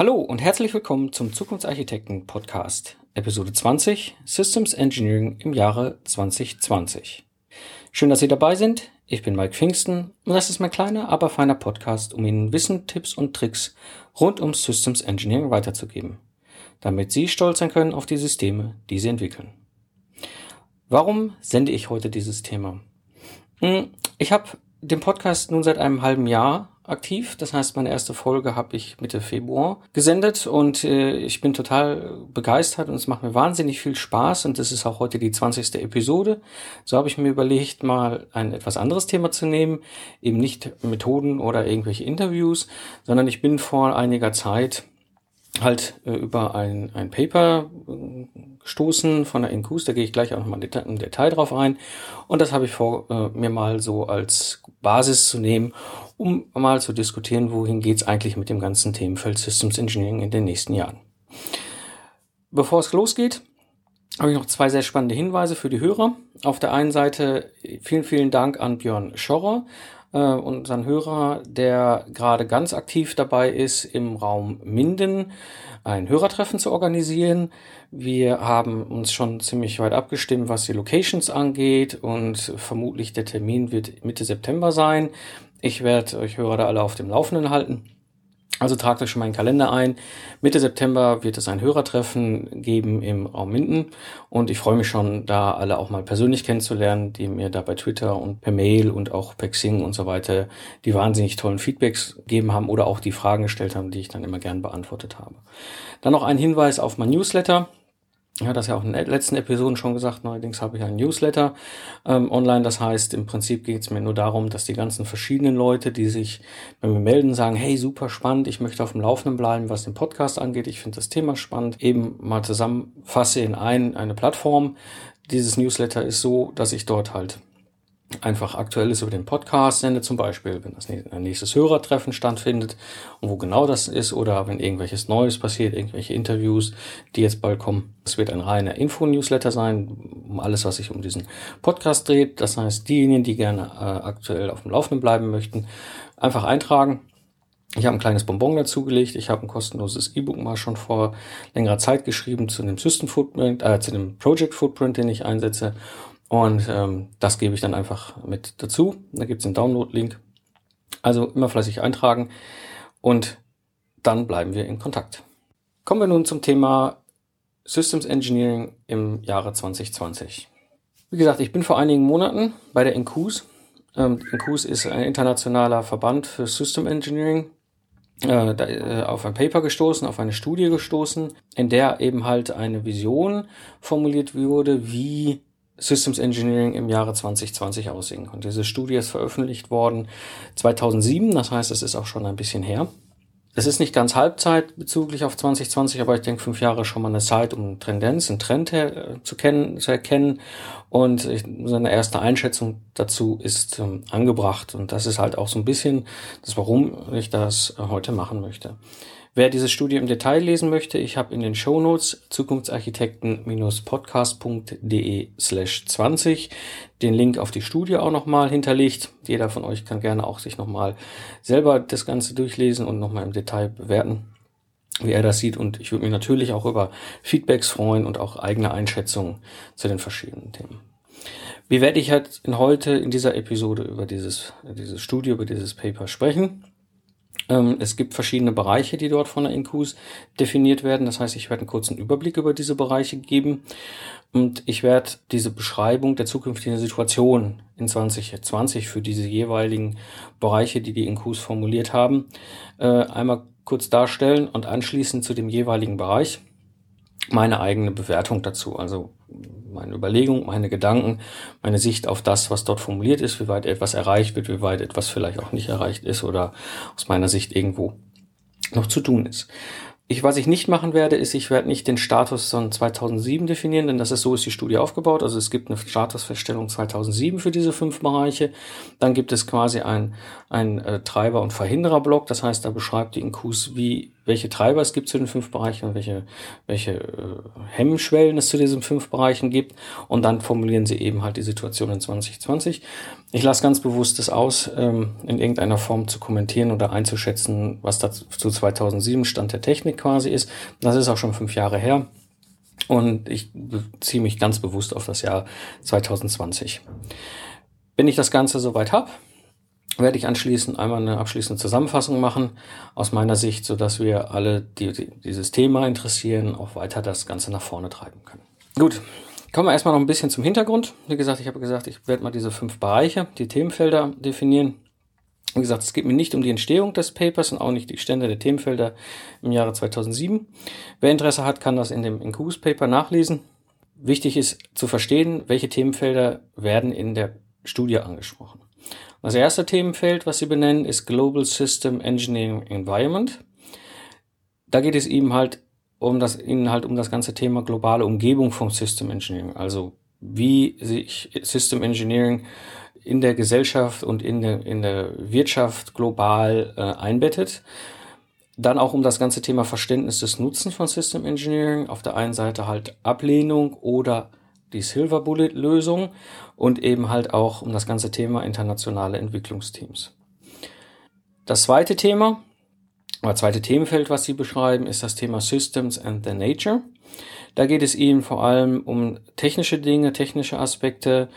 Hallo und herzlich willkommen zum Zukunftsarchitekten Podcast, Episode 20 Systems Engineering im Jahre 2020. Schön, dass Sie dabei sind. Ich bin Mike Pfingsten und das ist mein kleiner, aber feiner Podcast, um Ihnen Wissen, Tipps und Tricks rund um Systems Engineering weiterzugeben, damit Sie stolz sein können auf die Systeme, die Sie entwickeln. Warum sende ich heute dieses Thema? Hm, ich habe den Podcast nun seit einem halben Jahr aktiv. Das heißt, meine erste Folge habe ich Mitte Februar gesendet und äh, ich bin total begeistert und es macht mir wahnsinnig viel Spaß und das ist auch heute die 20. Episode. So habe ich mir überlegt, mal ein etwas anderes Thema zu nehmen, eben nicht Methoden oder irgendwelche Interviews, sondern ich bin vor einiger Zeit halt äh, über ein, ein Paper äh, gestoßen von der Incus, da gehe ich gleich auch nochmal im Detail drauf ein. Und das habe ich vor, äh, mir mal so als Basis zu nehmen, um mal zu diskutieren, wohin geht's eigentlich mit dem ganzen Themenfeld Systems Engineering in den nächsten Jahren. Bevor es losgeht, habe ich noch zwei sehr spannende Hinweise für die Hörer. Auf der einen Seite vielen, vielen Dank an Björn Schorrer, äh, unseren Hörer, der gerade ganz aktiv dabei ist, im Raum Minden ein Hörertreffen zu organisieren. Wir haben uns schon ziemlich weit abgestimmt, was die Locations angeht und vermutlich der Termin wird Mitte September sein. Ich werde euch Hörer da alle auf dem Laufenden halten. Also tragt euch schon mal einen Kalender ein. Mitte September wird es ein Hörertreffen geben im Raum Minden und ich freue mich schon, da alle auch mal persönlich kennenzulernen, die mir da bei Twitter und per Mail und auch per Xing und so weiter die wahnsinnig tollen Feedbacks gegeben haben oder auch die Fragen gestellt haben, die ich dann immer gern beantwortet habe. Dann noch ein Hinweis auf mein Newsletter. Ja, das ja auch in den letzten Episoden schon gesagt. Neuerdings habe ich ein Newsletter ähm, online. Das heißt, im Prinzip geht es mir nur darum, dass die ganzen verschiedenen Leute, die sich bei mir melden, sagen, hey, super spannend, ich möchte auf dem Laufenden bleiben, was den Podcast angeht. Ich finde das Thema spannend. Eben mal zusammenfasse in ein, eine Plattform. Dieses Newsletter ist so, dass ich dort halt einfach aktuelles über den Podcast sende, zum Beispiel, wenn das nächstes Hörertreffen stattfindet und wo genau das ist oder wenn irgendwelches Neues passiert, irgendwelche Interviews, die jetzt bald kommen. Es wird ein reiner Info-Newsletter sein, um alles, was sich um diesen Podcast dreht. Das heißt, diejenigen, die gerne äh, aktuell auf dem Laufenden bleiben möchten, einfach eintragen. Ich habe ein kleines Bonbon dazugelegt. Ich habe ein kostenloses E-Book mal schon vor längerer Zeit geschrieben zu dem System Footprint, äh, zu dem Project Footprint, den ich einsetze. Und ähm, das gebe ich dann einfach mit dazu. Da gibt es einen Download-Link. Also immer fleißig eintragen und dann bleiben wir in Kontakt. Kommen wir nun zum Thema Systems Engineering im Jahre 2020. Wie gesagt, ich bin vor einigen Monaten bei der Incus. Ähm, Incus ist ein internationaler Verband für System Engineering. Äh, da, äh, auf ein Paper gestoßen, auf eine Studie gestoßen, in der eben halt eine Vision formuliert wurde, wie Systems Engineering im Jahre 2020 aussehen konnte. Diese Studie ist veröffentlicht worden 2007, das heißt, es ist auch schon ein bisschen her. Es ist nicht ganz Halbzeit bezüglich auf 2020, aber ich denke, fünf Jahre schon mal eine Zeit, um Tendenz, einen Trend her, äh, zu, kennen, zu erkennen. Und ich, seine erste Einschätzung dazu ist ähm, angebracht. Und das ist halt auch so ein bisschen das, warum ich das äh, heute machen möchte. Wer diese Studie im Detail lesen möchte, ich habe in den Show Notes zukunftsarchitekten-podcast.de slash 20 den Link auf die Studie auch nochmal hinterlegt. Jeder von euch kann gerne auch sich nochmal selber das Ganze durchlesen und nochmal im Detail bewerten, wie er das sieht. Und ich würde mich natürlich auch über Feedbacks freuen und auch eigene Einschätzungen zu den verschiedenen Themen. Wie werde ich halt in heute in dieser Episode über dieses, dieses Studio, über dieses Paper sprechen? Ähm, es gibt verschiedene Bereiche, die dort von der Incus definiert werden. Das heißt, ich werde einen kurzen Überblick über diese Bereiche geben und ich werde diese Beschreibung der zukünftigen Situation in 2020 für diese jeweiligen Bereiche, die die Incus formuliert haben, äh, einmal kurz darstellen und anschließend zu dem jeweiligen Bereich meine eigene Bewertung dazu. Also meine Überlegung, meine Gedanken, meine Sicht auf das, was dort formuliert ist, wie weit etwas erreicht wird, wie weit etwas vielleicht auch nicht erreicht ist oder aus meiner Sicht irgendwo noch zu tun ist. Ich, was ich nicht machen werde, ist, ich werde nicht den Status von 2007 definieren, denn das ist so ist die Studie aufgebaut. Also es gibt eine Statusfeststellung 2007 für diese fünf Bereiche. Dann gibt es quasi ein, ein äh, Treiber- und Verhindererblock. Das heißt, da beschreibt die Inkus, wie welche Treiber es gibt zu den fünf Bereichen und welche, welche äh, Hemmschwellen es zu diesen fünf Bereichen gibt. Und dann formulieren sie eben halt die Situation in 2020. Ich lasse ganz bewusst es aus, ähm, in irgendeiner Form zu kommentieren oder einzuschätzen, was da zu 2007 Stand der Technik quasi ist. Das ist auch schon fünf Jahre her. Und ich beziehe mich ganz bewusst auf das Jahr 2020. Wenn ich das Ganze soweit habe, werde ich anschließend einmal eine abschließende Zusammenfassung machen aus meiner Sicht, so dass wir alle, die, die dieses Thema interessieren, auch weiter das Ganze nach vorne treiben können. Gut, kommen wir erstmal noch ein bisschen zum Hintergrund. Wie gesagt, ich habe gesagt, ich werde mal diese fünf Bereiche, die Themenfelder definieren. Wie gesagt, es geht mir nicht um die Entstehung des Papers und auch nicht die Stände der Themenfelder im Jahre 2007. Wer Interesse hat, kann das in dem Incubus Paper nachlesen. Wichtig ist zu verstehen, welche Themenfelder werden in der Studie angesprochen. Das erste Themenfeld, was sie benennen, ist Global System Engineering Environment. Da geht es eben halt um das, ihnen halt um das ganze Thema globale Umgebung vom System Engineering. Also wie sich System Engineering in der Gesellschaft und in der, in der Wirtschaft global äh, einbettet. Dann auch um das ganze Thema Verständnis des Nutzens von System Engineering. Auf der einen Seite halt Ablehnung oder die Silver Bullet Lösung und eben halt auch um das ganze Thema internationale Entwicklungsteams. Das zweite Thema, oder zweite Themenfeld, was Sie beschreiben, ist das Thema Systems and the Nature. Da geht es Ihnen vor allem um technische Dinge, technische Aspekte,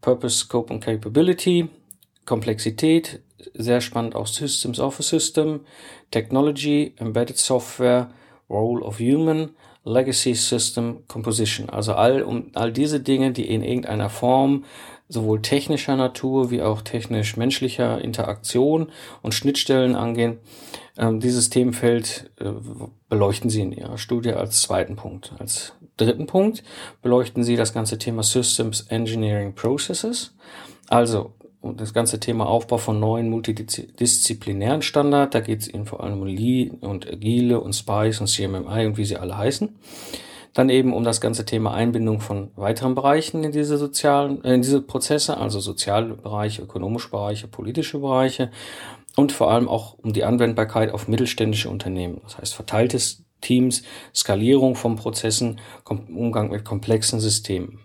Purpose, Scope und Capability, Komplexität, sehr spannend auch Systems of a System, Technology, Embedded Software, Role of Human, Legacy System Composition. Also all, um, all diese Dinge, die in irgendeiner Form sowohl technischer Natur wie auch technisch menschlicher Interaktion und Schnittstellen angehen. Ähm, dieses Themenfeld äh, beleuchten Sie in Ihrer Studie als zweiten Punkt. Als dritten Punkt beleuchten Sie das ganze Thema Systems Engineering Processes. Also das ganze Thema Aufbau von neuen multidisziplinären Standard, da geht es Ihnen vor allem um Lean und Agile und Spice und CMMI und wie sie alle heißen. Dann eben um das ganze Thema Einbindung von weiteren Bereichen in diese sozialen, äh, in diese Prozesse, also soziale Bereiche, ökonomische Bereiche, politische Bereiche und vor allem auch um die Anwendbarkeit auf mittelständische Unternehmen. Das heißt verteiltes Teams, Skalierung von Prozessen, Umgang mit komplexen Systemen.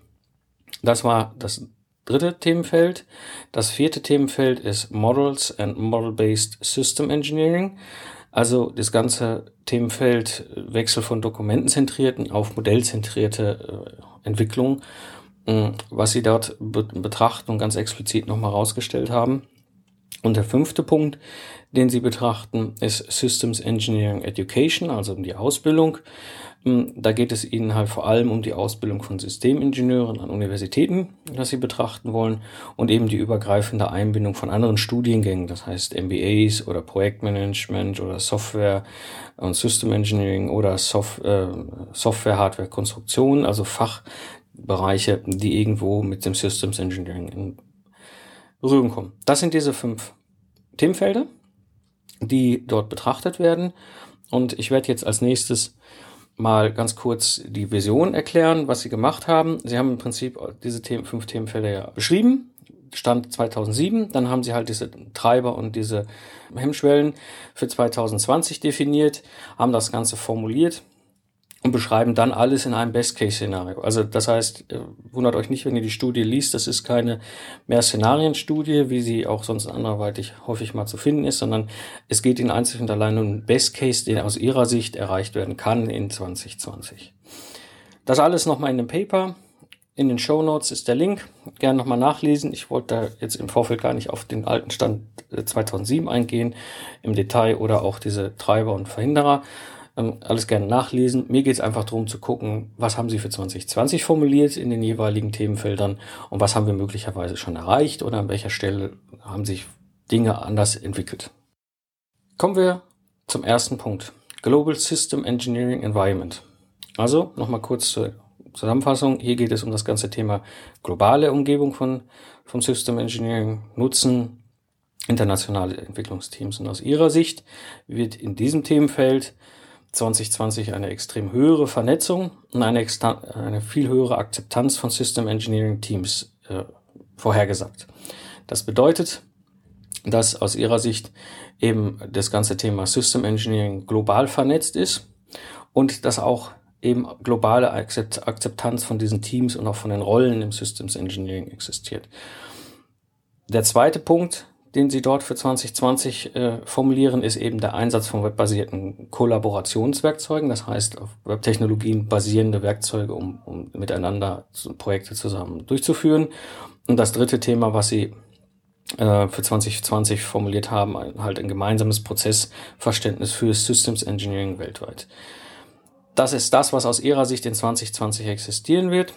Das war das dritte Themenfeld. Das vierte Themenfeld ist Models and Model-Based System Engineering. Also das ganze Themenfeld Wechsel von dokumentenzentrierten auf modellzentrierte äh, Entwicklung, äh, was sie dort be betrachten und ganz explizit nochmal rausgestellt haben. Und der fünfte Punkt, den sie betrachten, ist Systems Engineering Education, also die Ausbildung. Da geht es Ihnen halt vor allem um die Ausbildung von Systemingenieuren an Universitäten, was Sie betrachten wollen, und eben die übergreifende Einbindung von anderen Studiengängen, das heißt MBAs oder Projektmanagement oder Software und System Engineering oder Soft, äh, Software, Hardware, Konstruktion, also Fachbereiche, die irgendwo mit dem Systems Engineering in Berührung kommen. Das sind diese fünf Themenfelder, die dort betrachtet werden. Und ich werde jetzt als nächstes mal ganz kurz die Vision erklären, was sie gemacht haben. Sie haben im Prinzip diese Themen, fünf Themenfelder ja beschrieben. Stand 2007, dann haben sie halt diese Treiber und diese Hemmschwellen für 2020 definiert, haben das Ganze formuliert und beschreiben dann alles in einem Best-Case-Szenario. Also das heißt, äh, wundert euch nicht, wenn ihr die Studie liest, das ist keine mehr Szenarienstudie, wie sie auch sonst anderweitig häufig mal zu finden ist, sondern es geht in einzig und allein um einen Best-Case, der aus ihrer Sicht erreicht werden kann in 2020. Das alles nochmal in dem Paper. In den Show Notes ist der Link. Gerne nochmal nachlesen. Ich wollte da jetzt im Vorfeld gar nicht auf den alten Stand 2007 äh, eingehen, im Detail oder auch diese Treiber und Verhinderer. Ähm, alles gerne nachlesen. Mir geht es einfach darum zu gucken, was haben Sie für 2020 formuliert in den jeweiligen Themenfeldern und was haben wir möglicherweise schon erreicht oder an welcher Stelle haben sich Dinge anders entwickelt. Kommen wir zum ersten Punkt. Global System Engineering Environment. Also nochmal kurz zur Zusammenfassung. Hier geht es um das ganze Thema globale Umgebung von, vom System Engineering, Nutzen, internationale Entwicklungsteams. Und aus Ihrer Sicht wird in diesem Themenfeld 2020 eine extrem höhere Vernetzung und eine, eine viel höhere Akzeptanz von System Engineering Teams äh, vorhergesagt. Das bedeutet, dass aus ihrer Sicht eben das ganze Thema System Engineering global vernetzt ist und dass auch eben globale Akzeptanz von diesen Teams und auch von den Rollen im Systems Engineering existiert. Der zweite Punkt, den Sie dort für 2020 äh, formulieren, ist eben der Einsatz von webbasierten Kollaborationswerkzeugen, das heißt auf Webtechnologien basierende Werkzeuge, um, um miteinander Projekte zusammen durchzuführen. Und das dritte Thema, was Sie äh, für 2020 formuliert haben, halt ein gemeinsames Prozessverständnis für Systems Engineering weltweit. Das ist das, was aus Ihrer Sicht in 2020 existieren wird.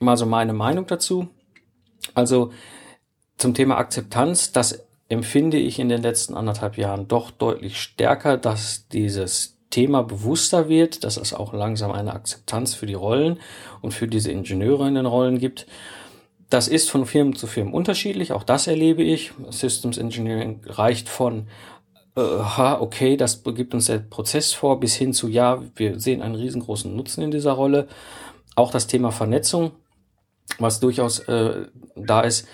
Mal so meine Meinung dazu. Also zum Thema Akzeptanz, das empfinde ich in den letzten anderthalb Jahren doch deutlich stärker, dass dieses Thema bewusster wird, dass es auch langsam eine Akzeptanz für die Rollen und für diese Ingenieure in den Rollen gibt. Das ist von Firmen zu Firmen unterschiedlich, auch das erlebe ich. Systems Engineering reicht von, äh, okay, das gibt uns der Prozess vor, bis hin zu, ja, wir sehen einen riesengroßen Nutzen in dieser Rolle. Auch das Thema Vernetzung, was durchaus äh, da ist.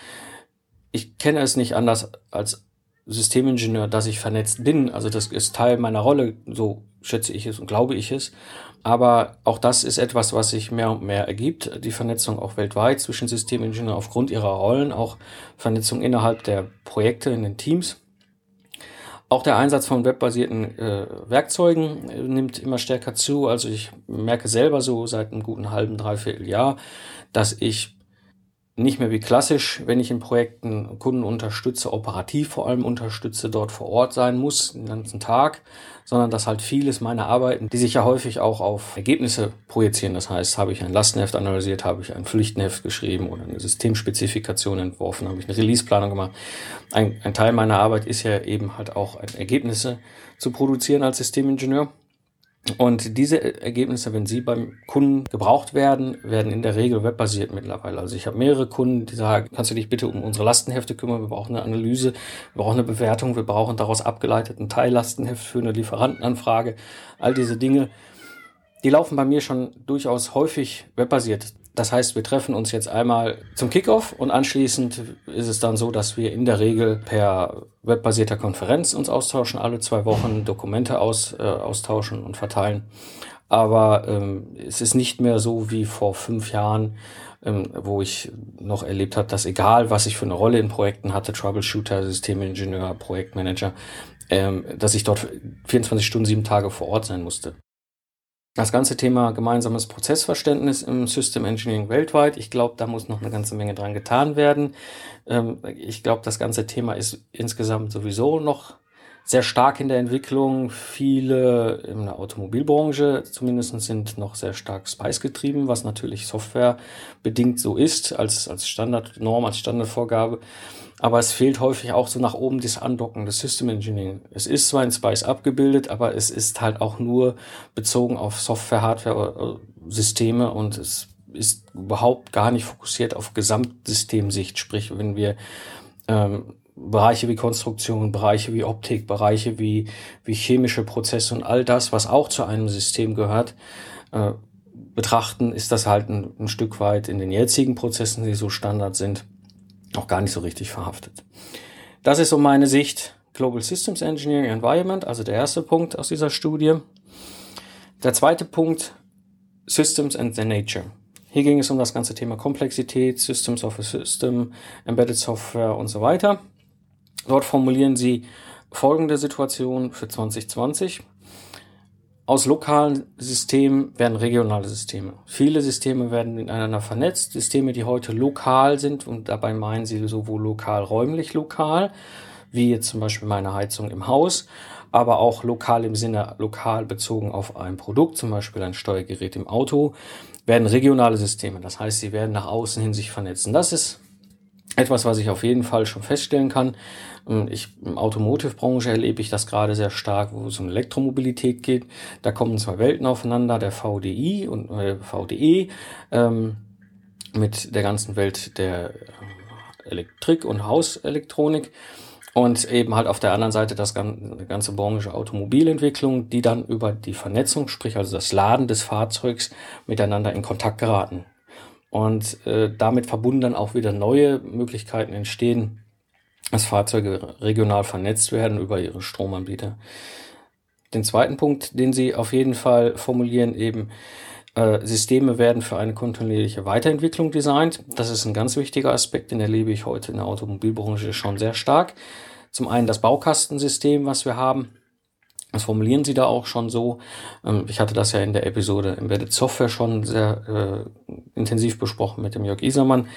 Ich kenne es nicht anders als Systemingenieur, dass ich vernetzt bin. Also das ist Teil meiner Rolle, so schätze ich es und glaube ich es. Aber auch das ist etwas, was sich mehr und mehr ergibt. Die Vernetzung auch weltweit zwischen Systemingenieuren aufgrund ihrer Rollen, auch Vernetzung innerhalb der Projekte in den Teams. Auch der Einsatz von webbasierten äh, Werkzeugen äh, nimmt immer stärker zu. Also ich merke selber so seit einem guten halben, dreiviertel Jahr, dass ich nicht mehr wie klassisch, wenn ich in Projekten Kunden unterstütze, operativ vor allem unterstütze, dort vor Ort sein muss, den ganzen Tag, sondern dass halt vieles meiner Arbeiten, die sich ja häufig auch auf Ergebnisse projizieren. Das heißt, habe ich ein Lastenheft analysiert, habe ich ein Pflichtenheft geschrieben oder eine Systemspezifikation entworfen, habe ich eine Releaseplanung gemacht. Ein, ein Teil meiner Arbeit ist ja eben halt auch Ergebnisse zu produzieren als Systemingenieur. Und diese Ergebnisse, wenn sie beim Kunden gebraucht werden, werden in der Regel webbasiert mittlerweile. Also ich habe mehrere Kunden, die sagen, kannst du dich bitte um unsere Lastenhefte kümmern? Wir brauchen eine Analyse, wir brauchen eine Bewertung, wir brauchen daraus abgeleiteten Teillastenheft für eine Lieferantenanfrage. All diese Dinge, die laufen bei mir schon durchaus häufig webbasiert. Das heißt, wir treffen uns jetzt einmal zum Kickoff und anschließend ist es dann so, dass wir in der Regel per webbasierter Konferenz uns austauschen, alle zwei Wochen Dokumente aus, äh, austauschen und verteilen. Aber ähm, es ist nicht mehr so wie vor fünf Jahren, ähm, wo ich noch erlebt habe, dass egal, was ich für eine Rolle in Projekten hatte, Troubleshooter, Systemingenieur, Projektmanager, ähm, dass ich dort 24 Stunden, sieben Tage vor Ort sein musste. Das ganze Thema gemeinsames Prozessverständnis im System Engineering weltweit, ich glaube, da muss noch eine ganze Menge dran getan werden. Ähm, ich glaube, das ganze Thema ist insgesamt sowieso noch sehr stark in der Entwicklung. Viele in der Automobilbranche zumindest sind noch sehr stark Spice getrieben, was natürlich softwarebedingt so ist, als, als Standardnorm, als Standardvorgabe. Aber es fehlt häufig auch so nach oben das Andocken des System Engineering. Es ist zwar in Spice abgebildet, aber es ist halt auch nur bezogen auf Software, Hardware, Systeme und es ist überhaupt gar nicht fokussiert auf Gesamtsystemsicht. Sprich, wenn wir ähm, Bereiche wie Konstruktion, Bereiche wie Optik, Bereiche wie, wie chemische Prozesse und all das, was auch zu einem System gehört, äh, betrachten, ist das halt ein, ein Stück weit in den jetzigen Prozessen, die so Standard sind, noch gar nicht so richtig verhaftet. Das ist so meine Sicht Global Systems Engineering Environment, also der erste Punkt aus dieser Studie. Der zweite Punkt Systems and the Nature. Hier ging es um das ganze Thema Komplexität, Systems of a System, Embedded Software und so weiter. Dort formulieren sie folgende Situation für 2020. Aus lokalen Systemen werden regionale Systeme. Viele Systeme werden miteinander vernetzt. Systeme, die heute lokal sind, und dabei meinen sie sowohl lokal, räumlich lokal, wie jetzt zum Beispiel meine Heizung im Haus, aber auch lokal im Sinne lokal bezogen auf ein Produkt, zum Beispiel ein Steuergerät im Auto, werden regionale Systeme. Das heißt, sie werden nach außen hin sich vernetzen. Das ist etwas, was ich auf jeden Fall schon feststellen kann. Ähm, ich, Im Automotive-Branche erlebe ich das gerade sehr stark, wo es um Elektromobilität geht. Da kommen zwei Welten aufeinander, der VDI und äh, VDE ähm, mit der ganzen Welt der äh, Elektrik- und Hauselektronik und eben halt auf der anderen Seite das ganze, ganze Branche Automobilentwicklung, die dann über die Vernetzung, sprich also das Laden des Fahrzeugs miteinander in Kontakt geraten und äh, damit verbunden dann auch wieder neue Möglichkeiten entstehen, dass Fahrzeuge regional vernetzt werden über ihre Stromanbieter. Den zweiten Punkt, den Sie auf jeden Fall formulieren, eben äh, Systeme werden für eine kontinuierliche Weiterentwicklung designt. Das ist ein ganz wichtiger Aspekt, den erlebe ich heute in der Automobilbranche schon sehr stark. Zum einen das Baukastensystem, was wir haben, das formulieren sie da auch schon so. Ähm, ich hatte das ja in der Episode Embedded Software schon sehr äh, intensiv besprochen mit dem Jörg Isermann.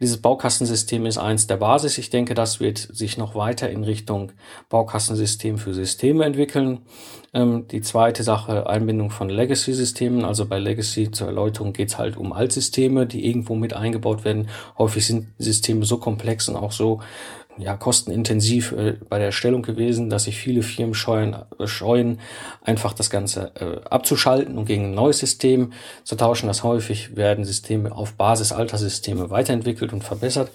Dieses Baukastensystem ist eins der Basis. Ich denke, das wird sich noch weiter in Richtung Baukastensystem für Systeme entwickeln. Ähm, die zweite Sache, Einbindung von Legacy-Systemen. Also bei Legacy zur Erläuterung geht es halt um Altsysteme, die irgendwo mit eingebaut werden. Häufig sind Systeme so komplex und auch so ja, kostenintensiv äh, bei der Erstellung gewesen, dass sich viele Firmen scheuen, äh, scheuen einfach das Ganze äh, abzuschalten und gegen ein neues System zu tauschen. Das häufig werden Systeme auf Basis alter Systeme weiterentwickelt und verbessert.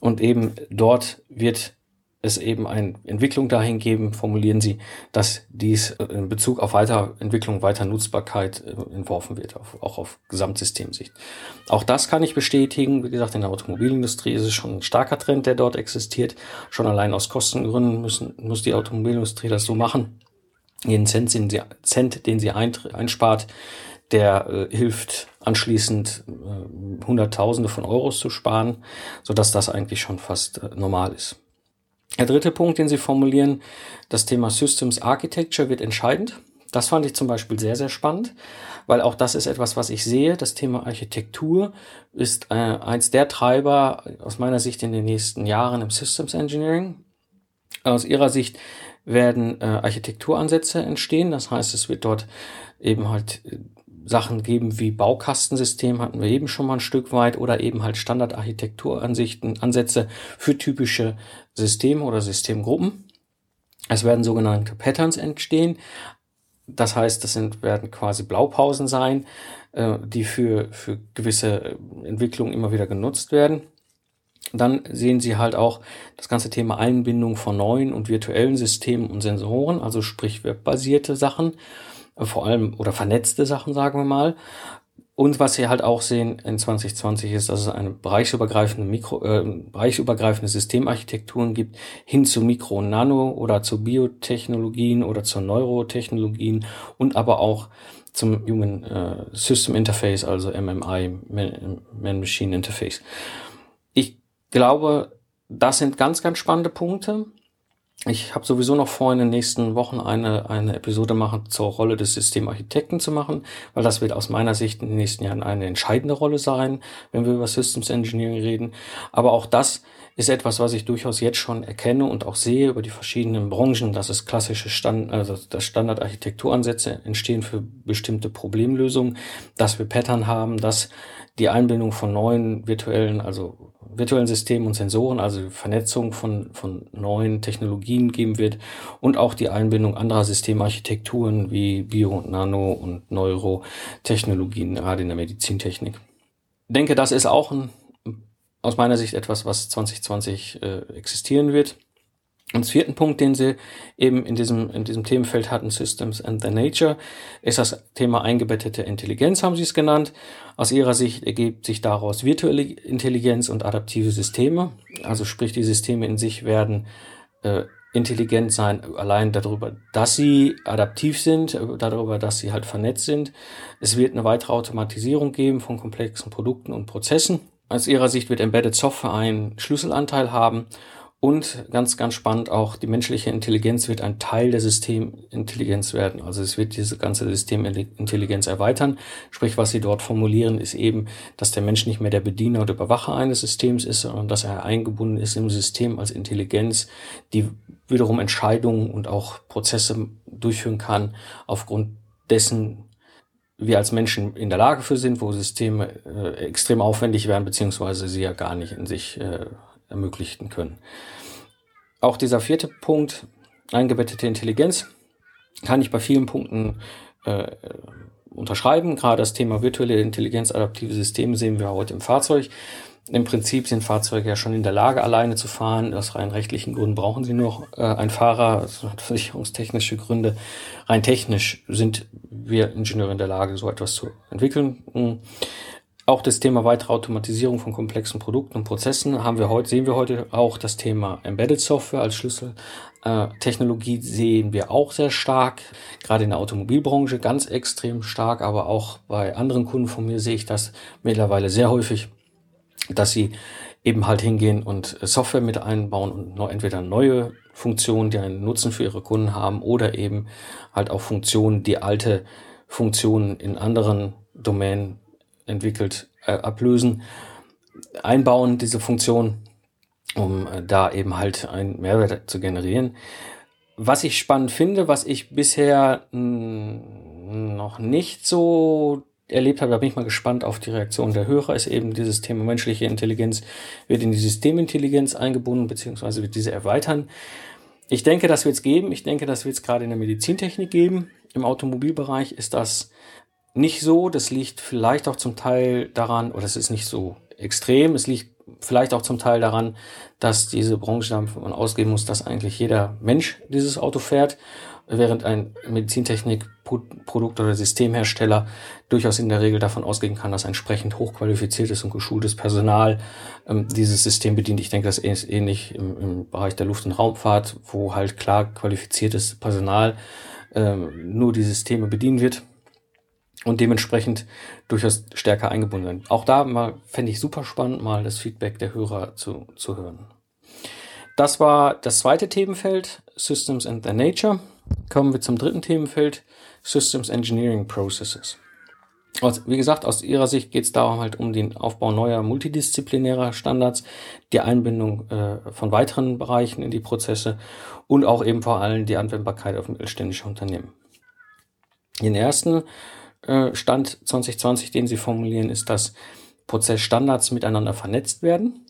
Und eben dort wird es eben eine Entwicklung dahin geben, formulieren Sie, dass dies in Bezug auf Weiterentwicklung, weiter Nutzbarkeit äh, entworfen wird, auch auf Gesamtsystemsicht. Auch das kann ich bestätigen. Wie gesagt, in der Automobilindustrie ist es schon ein starker Trend, der dort existiert. Schon allein aus Kostengründen müssen, muss die Automobilindustrie das so machen. Jeden Cent, den sie, Cent, den sie einspart, der äh, hilft anschließend äh, Hunderttausende von Euros zu sparen, so dass das eigentlich schon fast äh, normal ist. Der dritte Punkt, den Sie formulieren, das Thema Systems Architecture wird entscheidend. Das fand ich zum Beispiel sehr, sehr spannend, weil auch das ist etwas, was ich sehe. Das Thema Architektur ist äh, eins der Treiber aus meiner Sicht in den nächsten Jahren im Systems Engineering. Aus Ihrer Sicht werden äh, Architekturansätze entstehen. Das heißt, es wird dort eben halt äh, Sachen geben wie Baukastensystem hatten wir eben schon mal ein Stück weit oder eben halt Standardarchitekturansichten, Ansätze für typische Systeme oder Systemgruppen. Es werden sogenannte Patterns entstehen. Das heißt, das sind, werden quasi Blaupausen sein, äh, die für, für gewisse Entwicklungen immer wieder genutzt werden. Dann sehen Sie halt auch das ganze Thema Einbindung von neuen und virtuellen Systemen und Sensoren, also sprich webbasierte Sachen vor allem oder vernetzte Sachen, sagen wir mal. Und was Sie halt auch sehen in 2020 ist, dass es eine bereichsübergreifende Mikro, äh, bereichsübergreifende Systemarchitekturen gibt, hin zu Mikro- und Nano oder zu Biotechnologien oder zu Neurotechnologien und aber auch zum Human äh, System Interface, also MMI, Man-Machine Interface. Ich glaube, das sind ganz, ganz spannende Punkte. Ich habe sowieso noch vor, in den nächsten Wochen eine, eine Episode machen zur Rolle des Systemarchitekten zu machen, weil das wird aus meiner Sicht in den nächsten Jahren eine entscheidende Rolle sein, wenn wir über Systems Engineering reden. Aber auch das ist etwas, was ich durchaus jetzt schon erkenne und auch sehe über die verschiedenen Branchen, dass es klassische Stand, also dass Standardarchitekturansätze entstehen für bestimmte Problemlösungen, dass wir Pattern haben, dass die Einbindung von neuen virtuellen, also virtuellen Systemen und Sensoren, also Vernetzung von, von neuen Technologien geben wird und auch die Einbindung anderer Systemarchitekturen wie Bio- und Nano- und Neurotechnologien, gerade in der Medizintechnik. Ich denke, das ist auch ein aus meiner Sicht etwas, was 2020 äh, existieren wird. Und vierten Punkt, den Sie eben in diesem, in diesem Themenfeld hatten, Systems and the Nature, ist das Thema eingebettete Intelligenz, haben Sie es genannt. Aus Ihrer Sicht ergibt sich daraus virtuelle Intelligenz und adaptive Systeme. Also sprich, die Systeme in sich werden äh, intelligent sein, allein darüber, dass sie adaptiv sind, darüber, dass sie halt vernetzt sind. Es wird eine weitere Automatisierung geben von komplexen Produkten und Prozessen. Aus ihrer Sicht wird Embedded Software einen Schlüsselanteil haben und ganz, ganz spannend auch, die menschliche Intelligenz wird ein Teil der Systemintelligenz werden. Also es wird diese ganze Systemintelligenz erweitern. Sprich, was Sie dort formulieren, ist eben, dass der Mensch nicht mehr der Bediener oder Überwacher eines Systems ist, sondern dass er eingebunden ist im System als Intelligenz, die wiederum Entscheidungen und auch Prozesse durchführen kann aufgrund dessen, wir als Menschen in der Lage für sind, wo Systeme äh, extrem aufwendig werden, beziehungsweise sie ja gar nicht in sich äh, ermöglichen können. Auch dieser vierte Punkt, eingebettete Intelligenz, kann ich bei vielen Punkten äh, unterschreiben. Gerade das Thema virtuelle Intelligenz, adaptive Systeme sehen wir heute im Fahrzeug. Im Prinzip sind Fahrzeuge ja schon in der Lage, alleine zu fahren. Aus rein rechtlichen Gründen brauchen sie noch äh, einen Fahrer. Das hat versicherungstechnische Gründe. Rein technisch sind wir Ingenieure in der Lage, so etwas zu entwickeln. auch das Thema weitere Automatisierung von komplexen Produkten und Prozessen haben wir heute, sehen wir heute auch das Thema Embedded Software als Schlüsseltechnologie äh, sehen wir auch sehr stark, gerade in der Automobilbranche ganz extrem stark, aber auch bei anderen Kunden von mir sehe ich das mittlerweile sehr häufig, dass sie eben halt hingehen und Software mit einbauen und noch entweder neue Funktionen, die einen Nutzen für ihre Kunden haben oder eben halt auch Funktionen, die alte Funktionen in anderen Domänen entwickelt äh, ablösen, einbauen, diese Funktion, um äh, da eben halt einen Mehrwert zu generieren. Was ich spannend finde, was ich bisher noch nicht so erlebt habe, da bin ich mal gespannt auf die Reaktion der Hörer, ist eben dieses Thema menschliche Intelligenz wird in die Systemintelligenz eingebunden, beziehungsweise wird diese erweitern. Ich denke, das wird es geben. Ich denke, das wird es gerade in der Medizintechnik geben. Im Automobilbereich ist das nicht so. Das liegt vielleicht auch zum Teil daran, oder es ist nicht so extrem, es liegt vielleicht auch zum Teil daran, dass diese Branche davon ausgehen muss, dass eigentlich jeder Mensch dieses Auto fährt, während ein Medizintechnikprodukt oder Systemhersteller durchaus in der Regel davon ausgehen kann, dass entsprechend hochqualifiziertes und geschultes Personal ähm, dieses System bedient. Ich denke, das ist ähnlich im, im Bereich der Luft- und Raumfahrt, wo halt klar qualifiziertes Personal ähm, nur die Systeme bedienen wird und dementsprechend durchaus stärker eingebunden werden. Auch da mal fände ich super spannend, mal das Feedback der Hörer zu, zu hören. Das war das zweite Themenfeld, Systems and their Nature. Kommen wir zum dritten Themenfeld, Systems Engineering Processes. Also, wie gesagt, aus Ihrer Sicht geht es darum halt um den Aufbau neuer multidisziplinärer Standards, die Einbindung äh, von weiteren Bereichen in die Prozesse und auch eben vor allem die Anwendbarkeit auf mittelständische Unternehmen. Den ersten äh, Stand 2020, den Sie formulieren, ist, dass Prozessstandards miteinander vernetzt werden.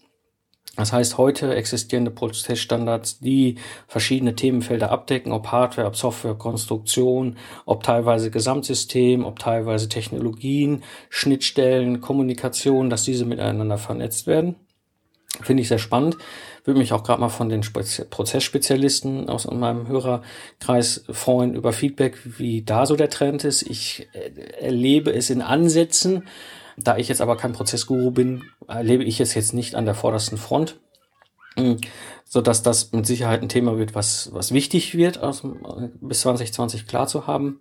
Das heißt, heute existierende Prozessstandards, die verschiedene Themenfelder abdecken, ob Hardware, ob Software, Konstruktion, ob teilweise Gesamtsystem, ob teilweise Technologien, Schnittstellen, Kommunikation, dass diese miteinander vernetzt werden. Finde ich sehr spannend. Würde mich auch gerade mal von den Spezi Prozessspezialisten aus meinem Hörerkreis freuen über Feedback, wie da so der Trend ist. Ich äh, erlebe es in Ansätzen. Da ich jetzt aber kein Prozessguru bin, erlebe ich es jetzt nicht an der vordersten Front, hm, so dass das mit Sicherheit ein Thema wird, was, was wichtig wird, aus, bis 2020 klar zu haben.